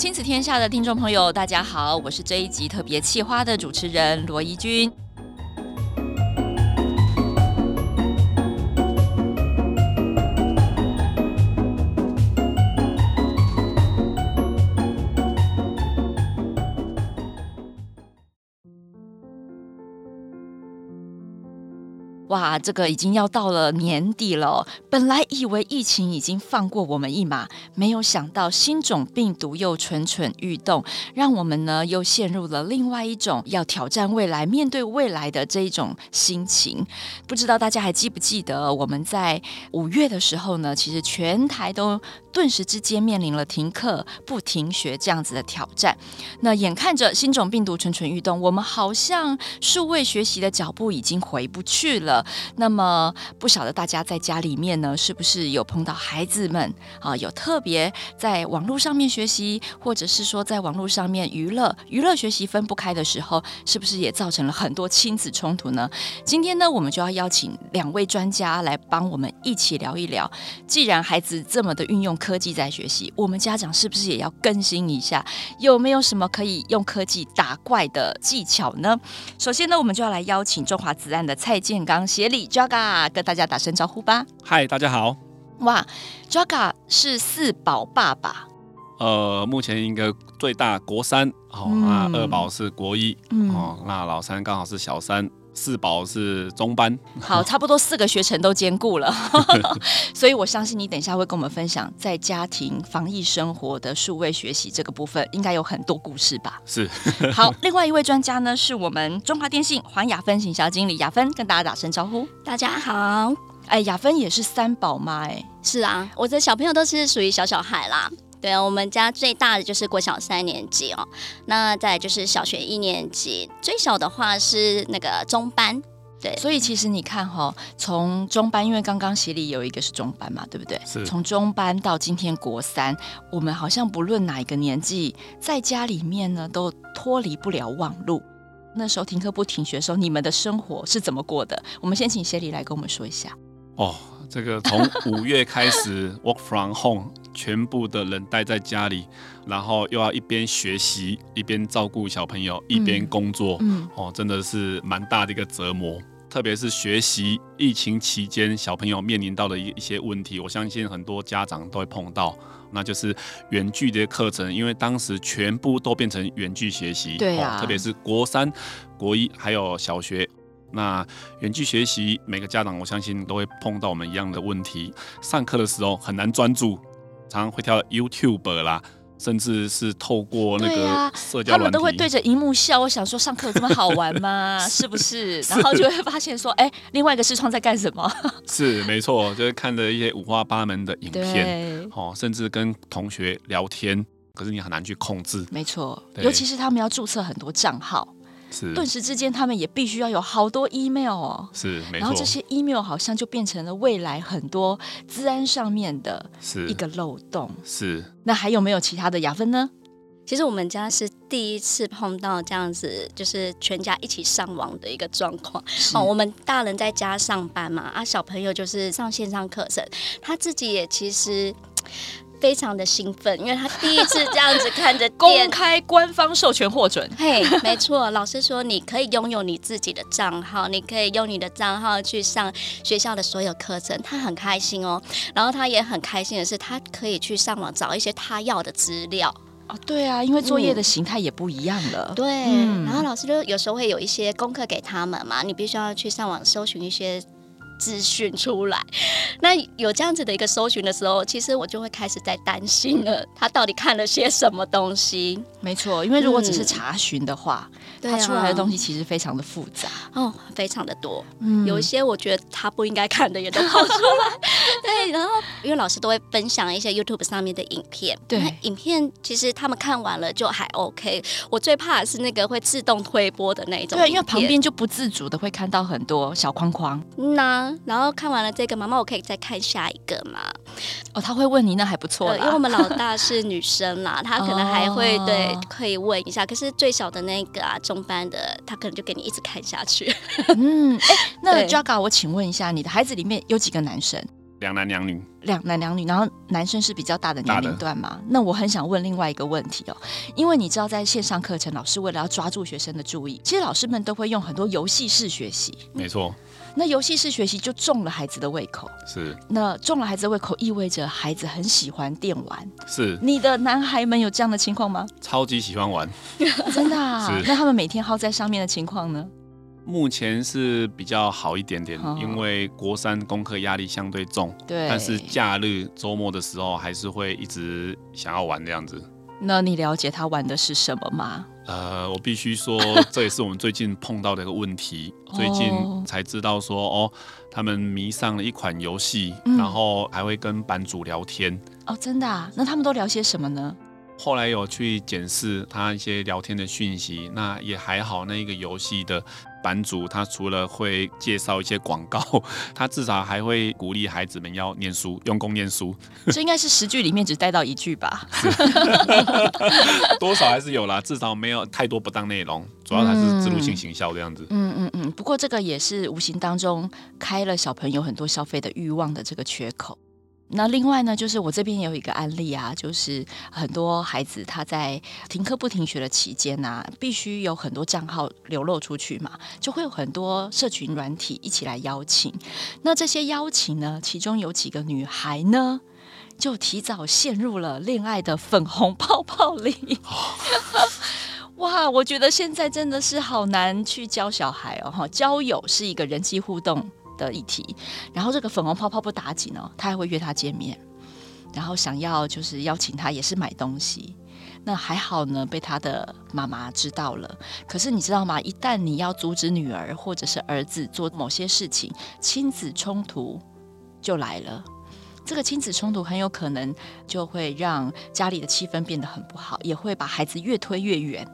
亲子天下的听众朋友，大家好，我是这一集特别企划的主持人罗怡君。哇，这个已经要到了年底了。本来以为疫情已经放过我们一马，没有想到新种病毒又蠢蠢欲动，让我们呢又陷入了另外一种要挑战未来、面对未来的这一种心情。不知道大家还记不记得，我们在五月的时候呢，其实全台都顿时之间面临了停课、不停学这样子的挑战。那眼看着新种病毒蠢蠢欲动，我们好像数位学习的脚步已经回不去了。那么不晓得大家在家里面呢，是不是有碰到孩子们啊，有特别在网络上面学习，或者是说在网络上面娱乐、娱乐学习分不开的时候，是不是也造成了很多亲子冲突呢？今天呢，我们就要邀请两位专家来帮我们一起聊一聊。既然孩子这么的运用科技在学习，我们家长是不是也要更新一下？有没有什么可以用科技打怪的技巧呢？首先呢，我们就要来邀请中华职篮的蔡建刚。协理 Jaga 跟大家打声招呼吧。嗨，大家好。哇，Jaga 是四宝爸爸。呃，目前应该最大国三，哦，嗯、那二宝是国一，嗯、哦，那老三刚好是小三。四宝是中班，好，差不多四个学程都兼顾了，所以我相信你等一下会跟我们分享在家庭防疫生活的数位学习这个部分，应该有很多故事吧？是，好，另外一位专家呢是我们中华电信黄雅芬行销经理雅芬，跟大家打声招呼，大家好，哎，雅芬也是三宝妈，哎，是啊，我的小朋友都是属于小小孩啦。对啊，我们家最大的就是国小三年级哦，那再就是小学一年级，最小的话是那个中班。对，所以其实你看哈、哦，从中班，因为刚刚协理有一个是中班嘛，对不对？是。从中班到今天国三，我们好像不论哪一个年纪，在家里面呢都脱离不了网路。那时候停课不停学的时候，你们的生活是怎么过的？我们先请协理来跟我们说一下。哦，这个从五月开始 work from home。全部的人待在家里，然后又要一边学习，一边照顾小朋友，一边工作，嗯，哦，真的是蛮大的一个折磨。特别是学习疫情期间，小朋友面临到的一一些问题，我相信很多家长都会碰到，那就是远距的课程，因为当时全部都变成远距学习，对啊，特别是国三、国一还有小学，那远距学习，每个家长我相信都会碰到我们一样的问题，上课的时候很难专注。常常会跳 YouTube 啦，甚至是透过那个社交他们都会对着荧幕笑。我想说，上课有这么好玩吗？是不是？然后就会发现说，哎、欸，另外一个视窗在干什么？是没错，就是看着一些五花八门的影片，哦，甚至跟同学聊天，可是你很难去控制。没错，尤其是他们要注册很多账号。是，顿时之间，他们也必须要有好多 email 哦。是，没错。然后这些 email 好像就变成了未来很多治安上面的一个漏洞。是。那还有没有其他的雅芬呢？其实我们家是第一次碰到这样子，就是全家一起上网的一个状况。哦，我们大人在家上班嘛，啊，小朋友就是上线上课程，他自己也其实。非常的兴奋，因为他第一次这样子看着 公开官方授权获准。嘿，没错，老师说你可以拥有你自己的账号，你可以用你的账号去上学校的所有课程，他很开心哦。然后他也很开心的是，他可以去上网找一些他要的资料。哦，对啊，因为作业的形态也不一样了。嗯、对，嗯、然后老师就有时候会有一些功课给他们嘛，你必须要去上网搜寻一些。资讯出来，那有这样子的一个搜寻的时候，其实我就会开始在担心了，他到底看了些什么东西？没错，因为如果只是查询的话，他、嗯、出来的东西其实非常的复杂。哦，非常的多，嗯，有一些我觉得他不应该看的也都跑出来。对，然后因为老师都会分享一些 YouTube 上面的影片，对，影片其实他们看完了就还 OK，我最怕的是那个会自动推播的那种，对，因为旁边就不自主的会看到很多小框框，那。然后看完了这个，妈妈，我可以再看下一个吗？哦，他会问你，那还不错，因为我们老大是女生啦，她可能还会、哦、对可以问一下。可是最小的那个啊，中班的，他可能就给你一直看下去。嗯，哎，那 Jaga，我请问一下，你的孩子里面有几个男生？两男两女，两男两女，然后男生是比较大的年龄段嘛？那我很想问另外一个问题哦，因为你知道，在线上课程，老师为了要抓住学生的注意，其实老师们都会用很多游戏式学习。没错。那游戏式学习就中了孩子的胃口，是。那中了孩子的胃口，意味着孩子很喜欢电玩。是。你的男孩们有这样的情况吗？超级喜欢玩，真的啊？是。那他们每天耗在上面的情况呢？目前是比较好一点点，哦、因为国三功课压力相对重，对。但是假日周末的时候，还是会一直想要玩这样子。那你了解他玩的是什么吗？呃，我必须说，这也是我们最近碰到的一个问题。最近才知道说，哦，他们迷上了一款游戏，嗯，然后还会跟版主聊天。哦，真的啊？那他们都聊些什么呢？后来有去检视他一些聊天的讯息，那也还好。那一个游戏的版主，他除了会介绍一些广告，他至少还会鼓励孩子们要念书，用功念书。这应该是十句里面只带到一句吧？多少还是有啦，至少没有太多不当内容。主要还是植入性行销这样子。嗯嗯嗯。不过这个也是无形当中开了小朋友很多消费的欲望的这个缺口。那另外呢，就是我这边也有一个案例啊，就是很多孩子他在停课不停学的期间啊，必须有很多账号流露出去嘛，就会有很多社群软体一起来邀请。那这些邀请呢，其中有几个女孩呢，就提早陷入了恋爱的粉红泡泡里。哇，我觉得现在真的是好难去教小孩哦，哈，交友是一个人际互动的议题，然后这个粉红泡泡不打紧哦，他还会约他见面，然后想要就是邀请他也是买东西，那还好呢，被他的妈妈知道了。可是你知道吗？一旦你要阻止女儿或者是儿子做某些事情，亲子冲突就来了。这个亲子冲突很有可能就会让家里的气氛变得很不好，也会把孩子越推越远。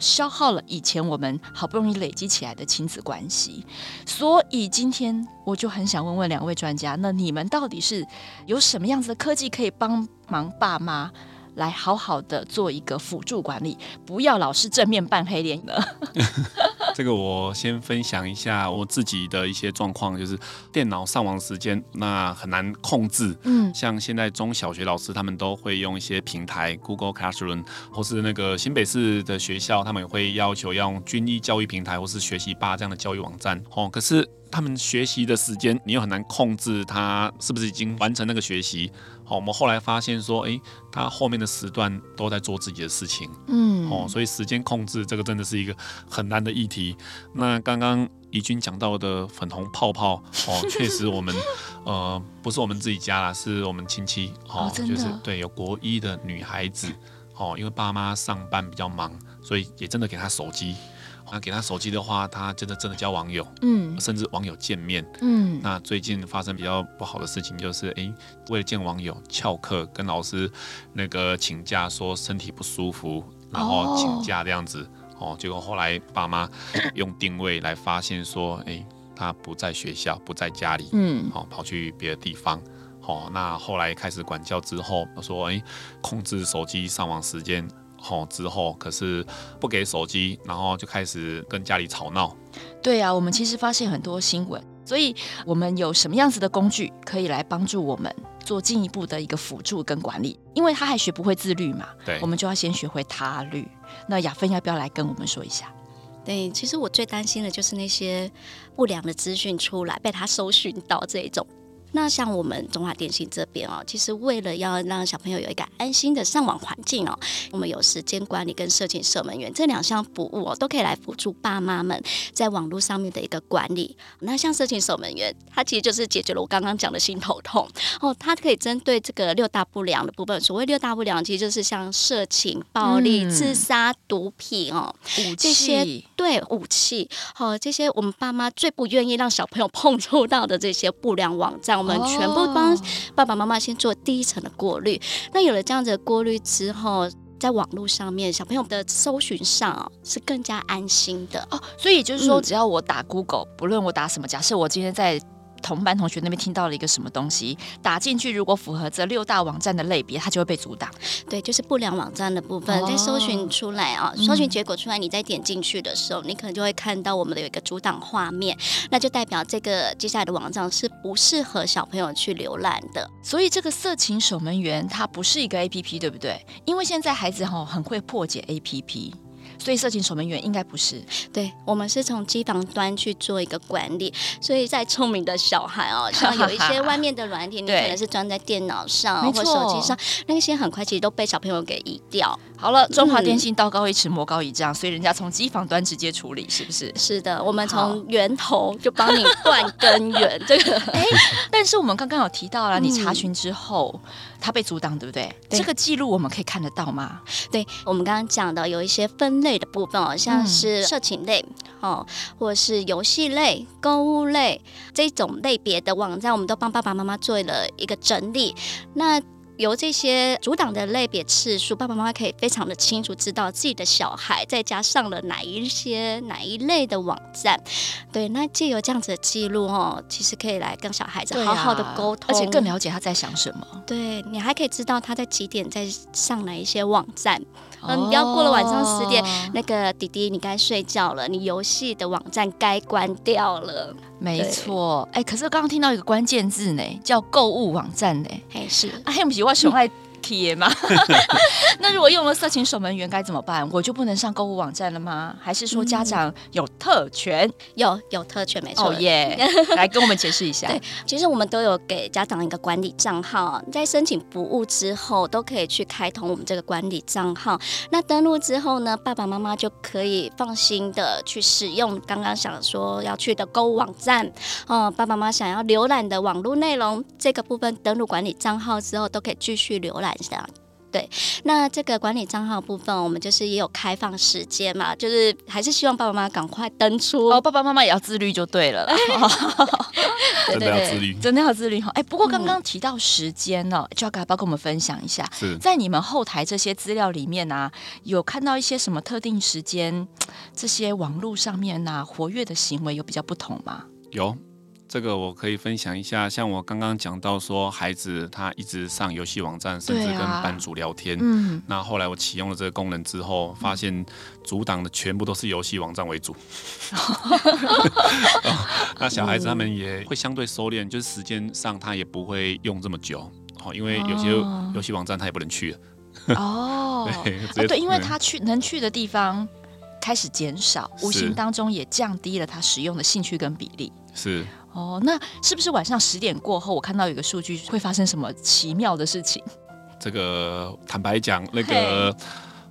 消耗了以前我们好不容易累积起来的亲子关系，所以今天我就很想问问两位专家，那你们到底是有什么样子的科技可以帮忙爸妈来好好的做一个辅助管理，不要老是正面扮黑脸呢？这个我先分享一下我自己的一些状况，就是电脑上网时间那很难控制。嗯，像现在中小学老师他们都会用一些平台，Google Classroom 或是那个新北市的学校，他们也会要求要用军医教育平台或是学习吧这样的教育网站。哦，可是他们学习的时间，你又很难控制他是不是已经完成那个学习。好，我们后来发现说，诶，他后面的时段都在做自己的事情。嗯，哦，所以时间控制这个真的是一个很难的议题。那刚刚怡君讲到的粉红泡泡，哦，确实我们呃不是我们自己家啦，是我们亲戚哦，哦就是对有国一的女孩子，哦，因为爸妈上班比较忙，所以也真的给她手机。那给他手机的话，他真的真的交网友，嗯，甚至网友见面，嗯。那最近发生比较不好的事情，就是哎、欸，为了见网友翘课，跟老师那个请假，说身体不舒服，然后请假这样子，哦，哦，结果后来爸妈 用定位来发现说，哎、欸，他不在学校，不在家里，嗯，哦，跑去别的地方，哦，那后来开始管教之后，说哎、欸，控制手机上网时间。后之后，可是不给手机，然后就开始跟家里吵闹。对啊，我们其实发现很多新闻，所以我们有什么样子的工具可以来帮助我们做进一步的一个辅助跟管理？因为他还学不会自律嘛，对，我们就要先学会他律。那雅芬要不要来跟我们说一下？对，其实我最担心的就是那些不良的资讯出来被他搜寻到这一种。那像我们中华电信这边哦，其实为了要让小朋友有一个安心的上网环境哦，我们有时间管理跟社情守门员这两项服务哦，都可以来辅助爸妈们在网络上面的一个管理。那像社情守门员，它其实就是解决了我刚刚讲的心头痛哦，它可以针对这个六大不良的部分。所谓六大不良，其实就是像色情、暴力、自杀、毒品哦，武器这些对武器哦，这些我们爸妈最不愿意让小朋友碰触到的这些不良网站。我们全部帮爸爸妈妈先做第一层的过滤。那有了这样子的过滤之后，在网络上面，小朋友的搜寻上是更加安心的哦。所以就是说，只要我打 Google，不论我打什么，假设我今天在同班同学那边听到了一个什么东西，打进去如果符合这六大网站的类别，它就会被阻挡。对，就是不良网站的部分，在搜寻出来啊，搜寻结果出来，你再点进去的时候，你可能就会看到我们的有一个阻挡画面，那就代表这个接下来的网站是不适合小朋友去浏览的。所以这个色情守门员它不是一个 APP，对不对？因为现在孩子哈很会破解 APP。所以色情守门员应该不是，对，我们是从机房端去做一个管理，所以在聪明的小孩哦，像有一些外面的软体，你可能是装在电脑上或手机上，那些很快其实都被小朋友给移掉。好了，中华电信道高一尺，魔高一丈，所以人家从机房端直接处理，是不是？是的，我们从源头就帮你断根源。这个，哎，但是我们刚刚有提到了，你查询之后，它被阻挡，对不对？这个记录我们可以看得到吗？对，我们刚刚讲的有一些分类的部分哦，像是色情类哦，或是游戏类、购物类这种类别的网站，我们都帮爸爸妈妈做了一个整理。那由这些阻挡的类别次数，爸爸妈妈可以非常的清楚知道自己的小孩在家上了哪一些哪一类的网站。对，那借由这样子的记录哦，其实可以来跟小孩子好好的沟通，而且更了解他在想什么。对，你还可以知道他在几点在上哪一些网站。嗯，你不要过了晚上十点，那个弟弟你该睡觉了，你游戏的网站该关掉了。没错，哎，可是刚刚听到一个关键字呢，叫购物网站呢。哎，是，哎，不是我熊爱贴吗？那如果用了色情守门员该怎么办？我就不能上购物网站了吗？还是说家长有特权？嗯、有有特权，没错。哦耶！来跟我们解释一下。对，其实我们都有给家长一个管理账号，在申请服务之后，都可以去开通我们这个管理账号。那登录之后呢，爸爸妈妈就可以放心的去使用刚刚想说要去的购物网站。哦、嗯，爸爸妈妈想要浏览的网络内容，这个部分登录管理账号之后，都可以继续浏览。对，那这个管理账号部分，我们就是也有开放时间嘛，就是还是希望爸爸妈妈赶快登出哦，爸爸妈妈也要自律就对了，真的要自律，真的要自律哈。哎，不过刚刚提到时间呢，就要跟爸爸跟我们分享一下，是在你们后台这些资料里面啊，有看到一些什么特定时间，这些网络上面啊活跃的行为有比较不同吗？有。这个我可以分享一下，像我刚刚讲到说，孩子他一直上游戏网站，甚至跟班主聊天。嗯，那后来我启用了这个功能之后，发现阻挡的全部都是游戏网站为主。那小孩子他们也会相对收敛，就是时间上他也不会用这么久。哦，因为有些游戏网站他也不能去了。哦，对，对，因为他去能去的地方开始减少，无形当中也降低了他使用的兴趣跟比例。是。哦，那是不是晚上十点过后，我看到有个数据会发生什么奇妙的事情？这个坦白讲，那个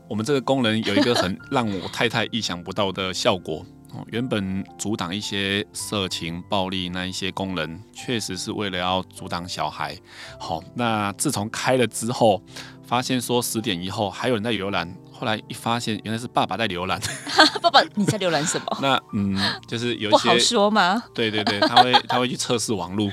我们这个功能有一个很让我太太意想不到的效果。哦，原本阻挡一些色情、暴力那一些功能，确实是为了要阻挡小孩。好，那自从开了之后，发现说十点以后还有人在浏览。后来一发现，原来是爸爸在浏览。爸爸，你在浏览什么？那嗯，就是有一些不好说吗？对对对，他会他会去测试网络，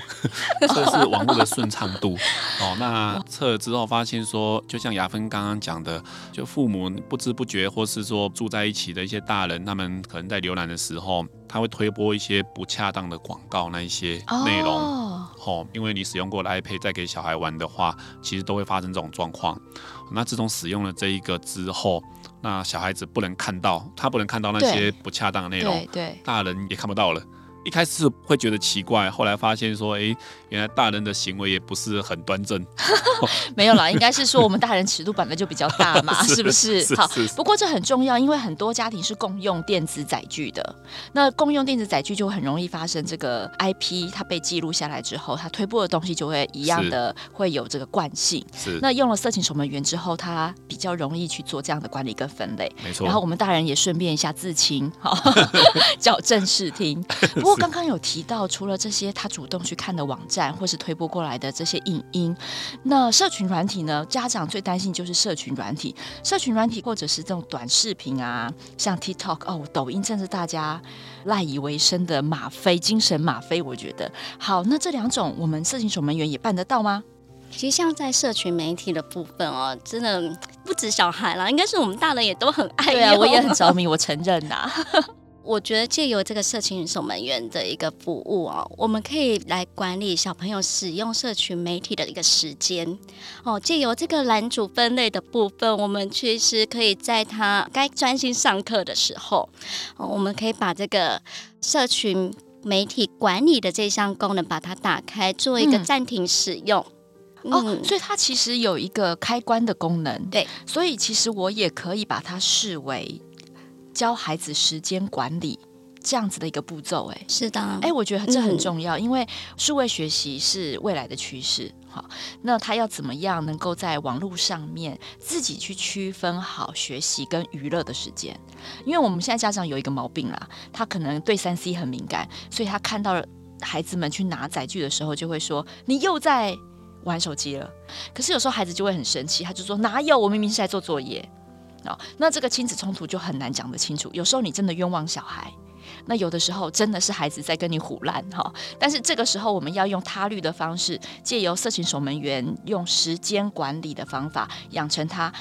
测试网络的顺畅度。哦，那测了之后发现说，就像雅芬刚刚讲的，就父母不知不觉，或是说住在一起的一些大人，他们可能在浏览的时候，他会推播一些不恰当的广告，那一些内容。哦，哦，因为你使用过的 iPad 再给小孩玩的话，其实都会发生这种状况。那自从使用了这一个之后，那小孩子不能看到，他不能看到那些不恰当的内容，对，对，大人也看不到了。一开始会觉得奇怪，后来发现说，哎，原来大人的行为也不是很端正。没有啦，应该是说我们大人尺度本来就比较大嘛，是，是不是？是好，不过这很重要，因为很多家庭是共用电子载具的。那共用电子载具就很容易发生这个 IP，它被记录下来之后，它推播的东西就会一样的，会有这个惯性。是。那用了色情守门员之后，它比较容易去做这样的管理跟分类。没错。然后我们大人也顺便一下自清，好，矫正视听。不过。刚刚有提到，除了这些他主动去看的网站，或是推播过来的这些影音，那社群软体呢？家长最担心就是社群软体，社群软体或者是这种短视频啊，像 TikTok 哦，抖音，正是大家赖以为生的吗啡，精神吗啡。我觉得好，那这两种我们色情守门员也办得到吗？其实像在社群媒体的部分哦，真的不止小孩啦，应该是我们大人也都很爱。对啊，我也很着迷，我承认呐。我觉得借由这个社群守门员的一个服务哦，我们可以来管理小朋友使用社群媒体的一个时间哦。借由这个栏组分类的部分，我们其实可以在他该专心上课的时候，哦，我们可以把这个社群媒体管理的这项功能把它打开，做一个暂停使用。嗯、哦，所以它其实有一个开关的功能。对，所以其实我也可以把它视为。教孩子时间管理这样子的一个步骤，哎，是的，哎，我觉得这很重要，嗯、因为数位学习是未来的趋势。好，那他要怎么样能够在网络上面自己去区分好学习跟娱乐的时间？因为我们现在家长有一个毛病啦，他可能对三 C 很敏感，所以他看到了孩子们去拿载具的时候，就会说你又在玩手机了。可是有时候孩子就会很生气，他就说哪有，我明明是在做作业。哦，那这个亲子冲突就很难讲得清楚。有时候你真的冤枉小孩，那有的时候真的是孩子在跟你胡乱哈。但是这个时候我们要用他律的方式，借由色情守门员用时间管理的方法，养成他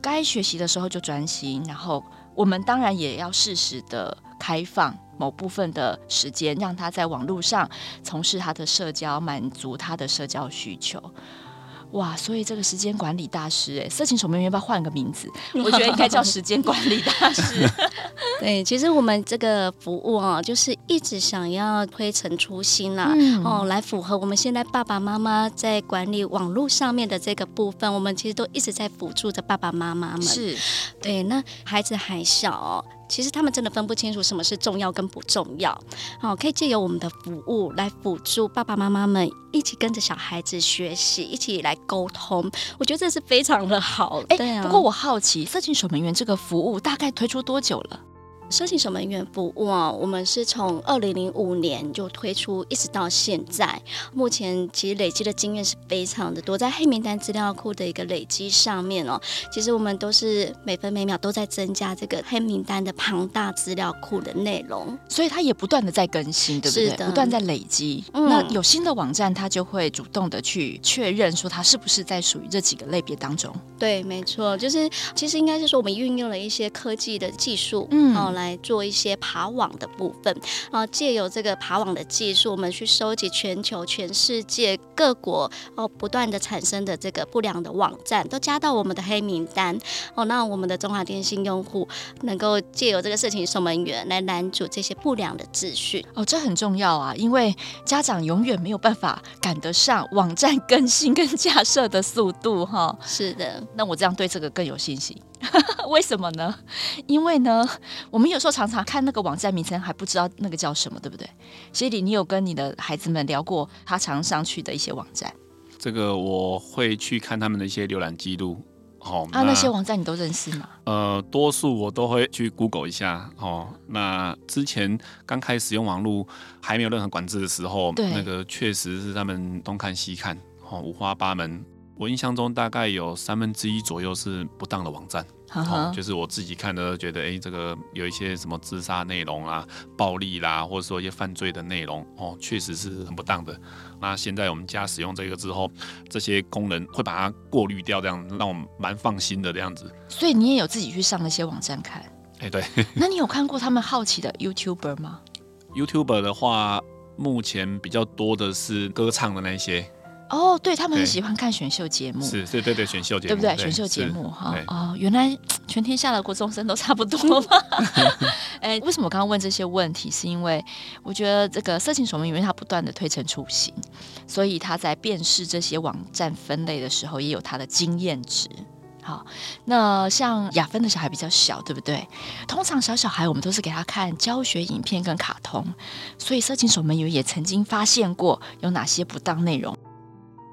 该学习的时候就专心。然后我们当然也要适时的开放某部分的时间，让他在网络上从事他的社交，满足他的社交需求。哇，所以这个时间管理大师，哎，色情守门员要不要换个名字？我觉得应该叫时间管理大师。对，其实我们这个服务啊，就是一直想要推陈出新啦，嗯、哦，来符合我们现在爸爸妈妈在管理网络上面的这个部分，我们其实都一直在辅助着爸爸妈妈们。是，对，那孩子还小哦。其实他们真的分不清楚什么是重要跟不重要，好，可以借由我们的服务来辅助爸爸妈妈们一起跟着小孩子学习，一起来沟通。我觉得这是非常的好。哎。不过我好奇，色情守门员这个服务大概推出多久了？色情守门员服务啊，我们是从二零零五年就推出，一直到现在。目前其实累积的经验是非常的多，在黑名单资料库的一个累积上面哦，其实我们都是每分每秒都在增加这个黑名单的庞大资料库的内容，所以它也不断的在更新，对不对？是的，不断在累积。嗯、那有新的网站，它就会主动的去确认说它是不是在属于这几个类别当中。对，没错，就是其实应该是说我们运用了一些科技的技术，嗯，哦。来做一些爬网的部分啊，借由这个爬网的技术，我们去收集全球、全世界各国哦不断的产生的这个不良的网站，都加到我们的黑名单哦。那我们的中华电信用户能够借由这个事情守门员来拦阻这些不良的资讯哦，这很重要啊，因为家长永远没有办法赶得上网站更新跟架设的速度哈。哦、是的，那我这样对这个更有信心。为什么呢？因为呢，我们有时候常常看那个网站名称还不知道那个叫什么，对不对？协理，你有跟你的孩子们聊过他常上去的一些网站？这个我会去看他们的一些浏览记录。哦，啊，那些网站你都认识吗？呃，多数我都会去 Google 一下。哦，那之前刚开始用网络还没有任何管制的时候，对那个确实是他们东看西看，哦，五花八门。我印象中大概有三分之一左右是不当的网站，呵呵哦，就是我自己看的觉得，哎、欸，这个有一些什么自杀内容啊、暴力啦，或者说一些犯罪的内容，哦，确实是很不当的。那现在我们家使用这个之后，这些功能会把它过滤掉，这样让我们蛮放心的这样子。所以你也有自己去上那些网站看？哎，欸、对。那你有看过他们好奇的 YouTuber 吗？YouTuber 的话，目前比较多的是歌唱的那些。哦，对，他们很喜欢看选秀节目，是，对对对，选秀节目，对不对？选秀节目哈，哦，原来全天下的国中生都差不多吗？哎，为什么我刚刚问这些问题？是因为我觉得这个色情守门员，因为他不断的推陈出新，所以他在辨识这些网站分类的时候，也有他的经验值。好，那像雅芬的小孩比较小，对不对？通常小小孩我们都是给他看教学影片跟卡通，所以色情守门员也曾经发现过有哪些不当内容。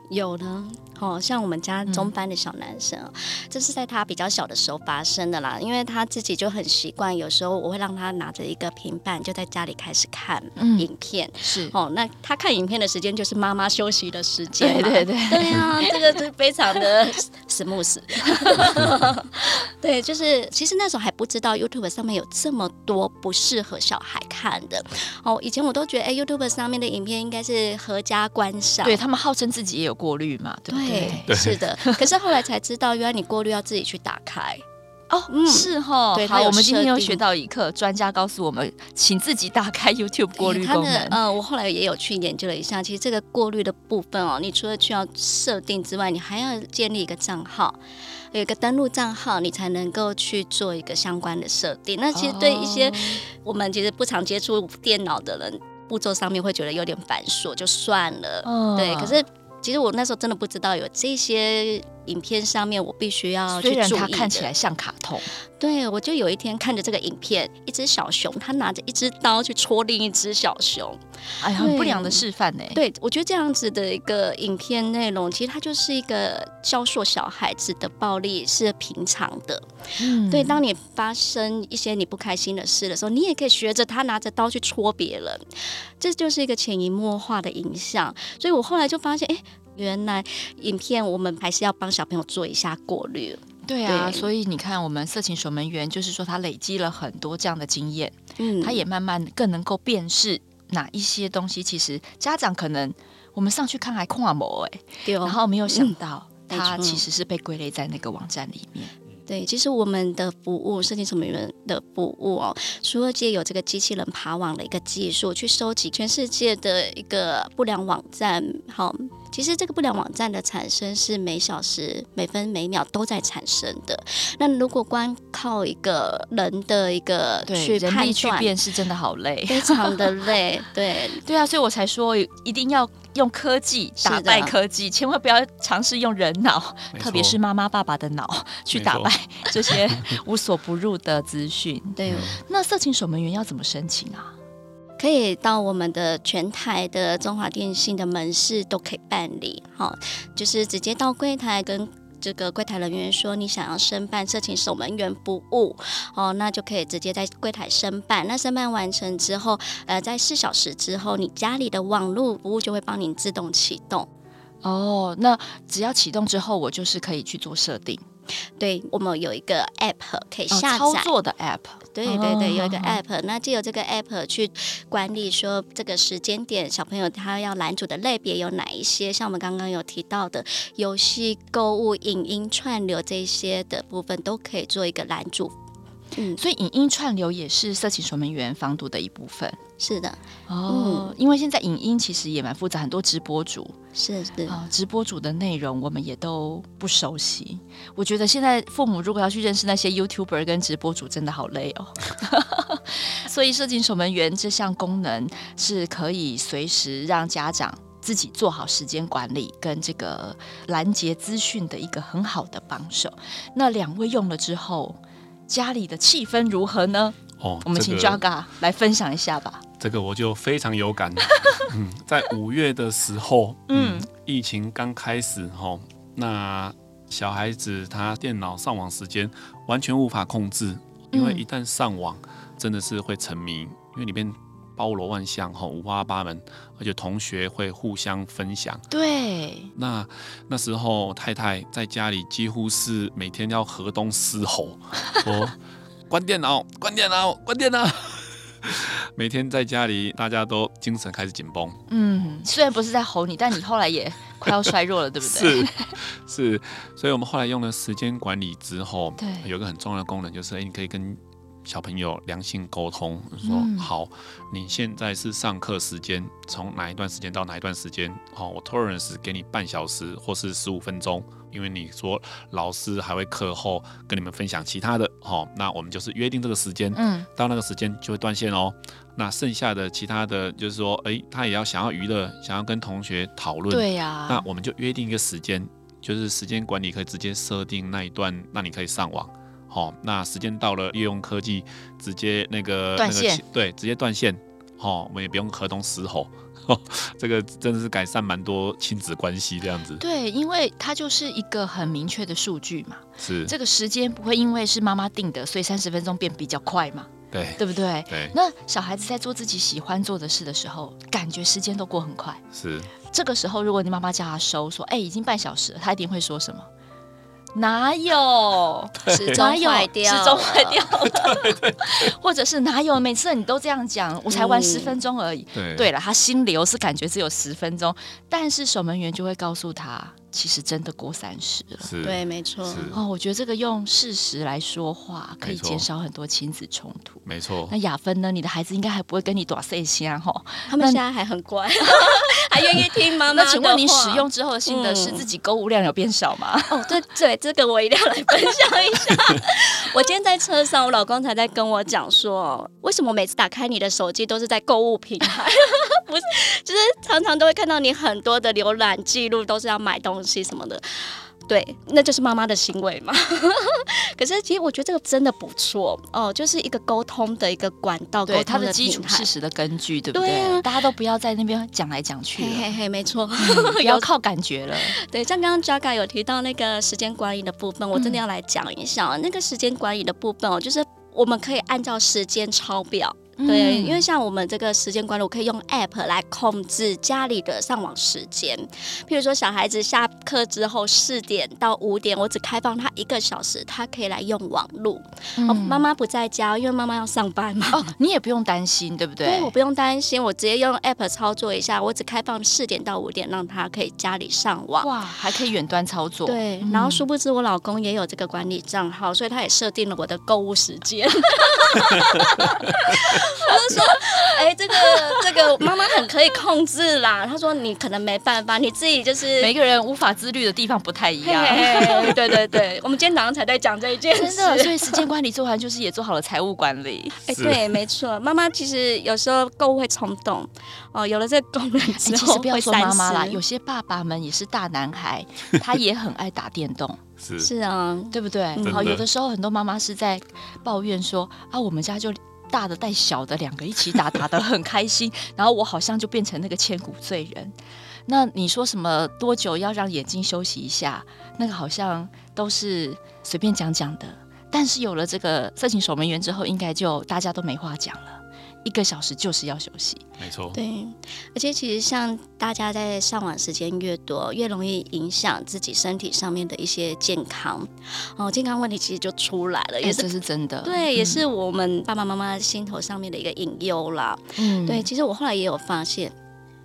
有呢。哦，像我们家中班的小男生，嗯、这是在他比较小的时候发生的啦。因为他自己就很习惯，有时候我会让他拿着一个平板，就在家里开始看影片。嗯、是哦，那他看影片的时间就是妈妈休息的时间。对对对，对啊，这个是非常的 smooth。对，就是其实那时候还不知道 YouTube 上面有这么多不适合小孩看的。哦，以前我都觉得，哎，YouTube 上面的影片应该是合家观赏。对，他们号称自己也有过滤嘛，对。对，是的，可是后来才知道，原来你过滤要自己去打开。哦，嗯、是哈。对，好，我们今天又学到一课，专家告诉我们，请自己打开 YouTube 过滤功能。嗯、呃，我后来也有去研究了一下，其实这个过滤的部分哦，你除了需要设定之外，你还要建立一个账号，有一个登录账号，你才能够去做一个相关的设定。那其实对一些我们其实不常接触电脑的人，步骤上面会觉得有点繁琐，就算了。哦、对，可是。其实我那时候真的不知道有这些影片上面，我必须要去注意。虽然它看起来像卡通，对，我就有一天看着这个影片，一只小熊，它拿着一只刀去戳另一只小熊，哎呀，很不良的示范呢。对，我觉得这样子的一个影片内容，其实它就是一个教唆小孩子的暴力是平常的。嗯，对，当你发生一些你不开心的事的时候，你也可以学着他拿着刀去戳别人，这就是一个潜移默化的影响。所以我后来就发现，哎。原来影片我们还是要帮小朋友做一下过滤。对啊，对，所以你看，我们色情守门员就是说他累积了很多这样的经验，嗯，他也慢慢更能够辨识哪一些东西，其实家长可能我们上去看还看不懂哎，然后没有想到他其实是被归类在那个网站里面。对，其实我们的服务，色情守门员的服务哦，除了借有这个机器人爬网的一个技术去收集全世界的一个不良网站，好。其实这个不良网站的产生是每小时、每分每秒都在产生的。那如果光靠一个人的一个去判断，去辨是真的好累，非常的 累。对对啊，所以我才说一定要用科技打败科技，千万不要尝试用人脑，特别是妈妈爸爸的脑去打败这些无所不入的资讯。对，那色情守门员要怎么申请啊？可以到我们的全台的中华电信的门市都可以办理，哈，就是直接到柜台跟这个柜台人员说你想要申办色情守门员服务，哦，那就可以直接在柜台申办。那申办完成之后，呃，在四小时之后，你家里的网络服务就会帮你自动启动。哦，那只要启动之后，我就是可以去做设定。对，我们有一个 app 可以下载、哦、操作的 app，对对对，有一个 app，、哦、那就有这个 app 去管理，说这个时间点小朋友他要拦阻的类别有哪一些，像我们刚刚有提到的游戏、购物、影音串流这些的部分，都可以做一个拦阻。嗯，所以影音串流也是色情守门员防毒的一部分。是的，哦，嗯、因为现在影音其实也蛮复杂，很多直播主是是啊、哦，直播主的内容我们也都不熟悉。我觉得现在父母如果要去认识那些 YouTuber 跟直播主，真的好累哦。所以色情守门员这项功能是可以随时让家长自己做好时间管理跟这个拦截资讯的一个很好的帮手。那两位用了之后，家里的气氛如何呢？哦，我们请 Jaga 来分享一下吧。这个我就非常有感。嗯，在五月的时候，嗯，疫情刚开始哈，那小孩子他电脑上网时间完全无法控制，因为一旦上网，真的是会沉迷，因为里面包罗万象哈，五花八门，而且同学会互相分享。对，那那时候太太在家里几乎是每天要河东狮吼，说 关电脑，关电脑，关电脑。每天在家里，大家都精神开始紧绷。嗯，虽然不是在吼你，但你后来也快要衰弱了，对不对？是是，所以我们后来用了时间管理之后，对，有一个很重要的功能，就是哎，你可以跟小朋友良性沟通，说、嗯、好，你现在是上课时间，从哪一段时间到哪一段时间，好，我 tolerance 给你半小时或是十五分钟。因为你说老师还会课后跟你们分享其他的，好，那我们就是约定这个时间，嗯，到那个时间就会断线哦。那剩下的其他的就是说，哎，他也要想要娱乐，想要跟同学讨论，对呀，那我们就约定一个时间，就是时间管理可以直接设定那一段，那你可以上网，好，那时间到了，利用科技直接那个断线，对，直接断线，好，我们也不用河东狮吼。哦，这个真的是改善蛮多亲子关系这样子。对，因为它就是一个很明确的数据嘛。是。这个时间不会因为是妈妈定的，所以三十分钟变比较快嘛。对。对不对？对。那小孩子在做自己喜欢做的事的时候，感觉时间都过很快。是。这个时候，如果你妈妈叫他收，说：“哎，已经半小时了。”他一定会说什么？哪有？时钟坏掉，时钟坏掉了。对对，或者是哪有？每次你都这样讲，我才玩十分钟而已。对，对了，他心流是感觉只有十分钟，但是守门员就会告诉他，其实真的过三十了。是，对，没错。哦，我觉得这个用事实来说话，可以减少很多亲子冲突。没错。那雅芬呢？你的孩子应该还不会跟你打碎心哈？他们现在还很乖，还愿意听妈妈。那请问你使用之后的心得是自己购物量有变少吗？嗯、哦，对对，这个我一定要来分享一下。我今天在车上，我老公才在跟我讲说，为什么每次打开你的手机都是在购物平台？不是，就是常常都会看到你很多的浏览记录，都是要买东西什么的。对，那就是妈妈的行为嘛。可是其实我觉得这个真的不错哦，就是一个沟通的一个管道，沟通的基础事实的根据，对不对？对啊，大家都不要在那边讲来讲去，嘿嘿嘿，没错，嗯、不要靠感觉了。对，像刚刚 Jaga 有提到那个时间管理的部分，我真的要来讲一下、嗯、那个时间管理的部分哦，就是我们可以按照时间抄表。对，因为像我们这个时间管理，我可以用 App 来控制家里的上网时间。譬如说，小孩子下课之后四点到五点，我只开放他一个小时，他可以来用网络。嗯、哦，妈妈不在家，因为妈妈要上班嘛。哦，你也不用担心，对不对？对，我不用担心，我直接用 App 操作一下，我只开放四点到五点，让他可以家里上网。哇，还可以远端操作。对，然后殊不知我老公也有这个管理账号，所以他也设定了我的购物时间。我就说，哎、欸，这个这个妈妈很可以控制啦。他说，你可能没办法，你自己就是每个人无法自律的地方不太一样。嘿嘿对对对，我们今天早上才在讲这一件事。真的，所以时间管理做完，就是也做好了财务管理。哎、欸，对，没错。妈妈其实有时候购物会冲动哦，有了这个功能之后，其实不要说妈妈啦，有些爸爸们也是大男孩，他也很爱打电动。是是啊，对不对？好，有的时候很多妈妈是在抱怨说啊，我们家就。大的带小的两个一起打，打得很开心，然后我好像就变成那个千古罪人。那你说什么多久要让眼睛休息一下？那个好像都是随便讲讲的。但是有了这个色情守门员之后，应该就大家都没话讲了。一个小时就是要休息，没错。对，而且其实像大家在上网时间越多，越容易影响自己身体上面的一些健康哦，健康问题其实就出来了，也是、欸、这是真的。对，嗯、也是我们爸爸妈妈心头上面的一个隐忧啦。嗯，对，其实我后来也有发现，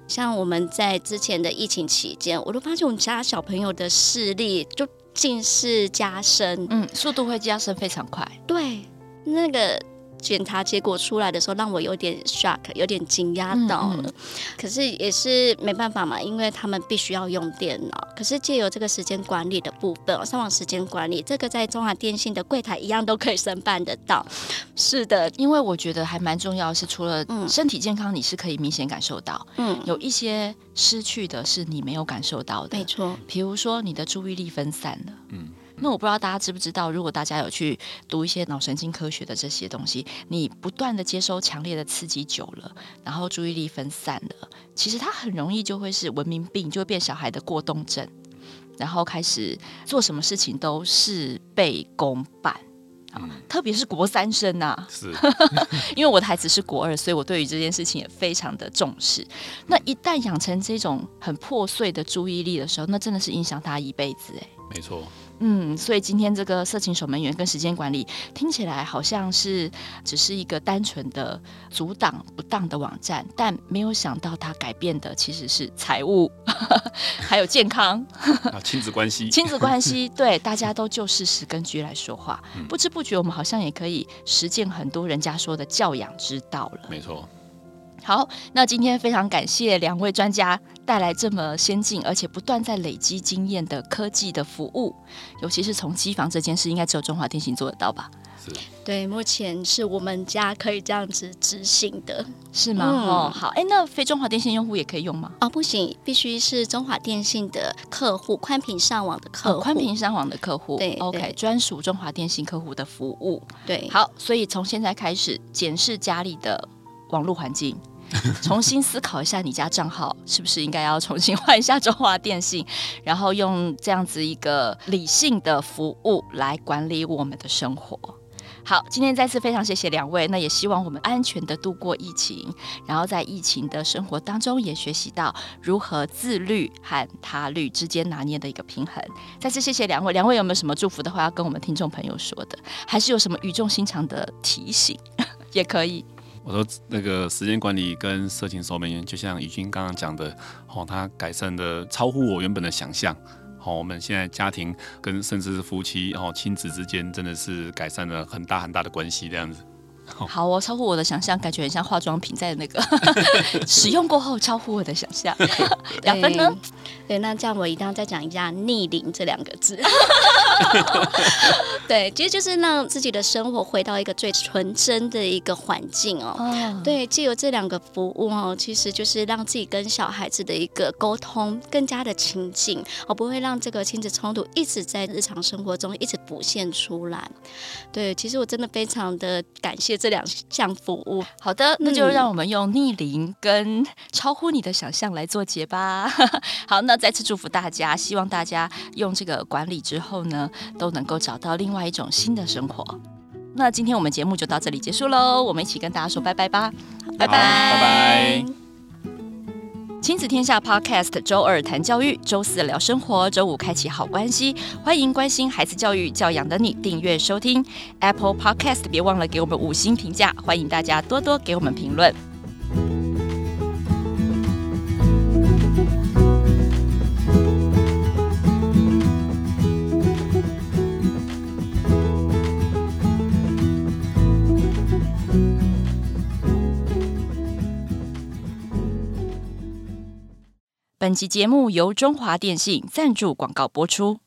像我们在之前的疫情期间，我都发现我们家小朋友的视力就近视加深，嗯，速度会加深非常快。对，那个。检查结果出来的时候，让我有点 shock，有点惊讶到了。嗯嗯。可是也是没办法嘛，因为他们必须要用电脑。可是借由这个时间管理的部分，上网时间管理，这个在中华电信的柜台一样都可以申办得到。是的，因为我觉得还蛮重要的是，除了身体健康，你是可以明显感受到，嗯，有一些失去的是你没有感受到的，没错。比如说你的注意力分散了，嗯。那我不知道大家知不知道，如果大家有去读一些脑神经科学的这些东西，你不断的接收强烈的刺激久了，然后注意力分散了，其实它很容易就会是文明病，就会变小孩的过动症，然后开始做什么事情都事倍功半啊，特别是国三生呐、啊，是，因为我的孩子是国二，所以我对于这件事情也非常的重视。那一旦养成这种很破碎的注意力的时候，那真的是影响他一辈子哎，没错。嗯，所以今天这个色情守门员跟时间管理听起来好像是只是一个单纯的阻挡不当的网站，但没有想到它改变的其实是财务，还有健康啊，亲子关系，亲子关系，对，大家都就事实根据来说话，不知不觉我们好像也可以实践很多人家说的教养之道了。没错。好，那今天非常感谢两位专家带来这么先进而且不断在累积经验的科技的服务，尤其是从机房这件事，应该只有中华电信做得到吧？是，对，目前是我们家可以这样子执行的，是吗？嗯、哦，好，哎，那非中华电信用户也可以用吗？哦，不行，必须是中华电信的客户，宽频上网的客户，宽频上网的客户，对，OK，专属中华电信客户的服务，对，好，所以从现在开始检视家里的网络环境。重新思考一下，你家账号是不是应该要重新换一下中华电信，然后用这样子一个理性的服务来管理我们的生活。好，今天再次非常谢谢两位，那也希望我们安全的度过疫情，然后在疫情的生活当中也学习到如何自律和他律之间拿捏的一个平衡。再次谢谢两位，两位有没有什么祝福的话要跟我们听众朋友说的？还是有什么语重心长的提醒 也可以。我说那个时间管理跟色情守门员，就像宇君刚刚讲的，哦，他改善的超乎我原本的想象，好，我们现在家庭跟甚至是夫妻哦亲子之间，真的是改善了很大很大的关系，这样子。好哦，超乎我的想象，感觉很像化妆品在那个 使用过后超乎我的想象。两分呢？对，那这样我一定要再讲一下“逆龄”这两个字。对，其实就是让自己的生活回到一个最纯真的一个环境哦。Oh. 对，借由这两个服务哦，其实就是让自己跟小孩子的一个沟通更加的亲近，而不会让这个亲子冲突一直在日常生活中一直浮现出来。对，其实我真的非常的感谢这两项服务。好的，那就让我们用逆龄跟超乎你的想象来做结吧。好，那再次祝福大家，希望大家用这个管理之后呢，都能够找到另外一种新的生活。那今天我们节目就到这里结束喽，我们一起跟大家说拜拜吧，拜拜拜拜。亲子天下 Podcast，周二谈教育，周四聊生活，周五开启好关系。欢迎关心孩子教育教养的你订阅收听 Apple Podcast，别忘了给我们五星评价，欢迎大家多多给我们评论。本集节目由中华电信赞助广告播出。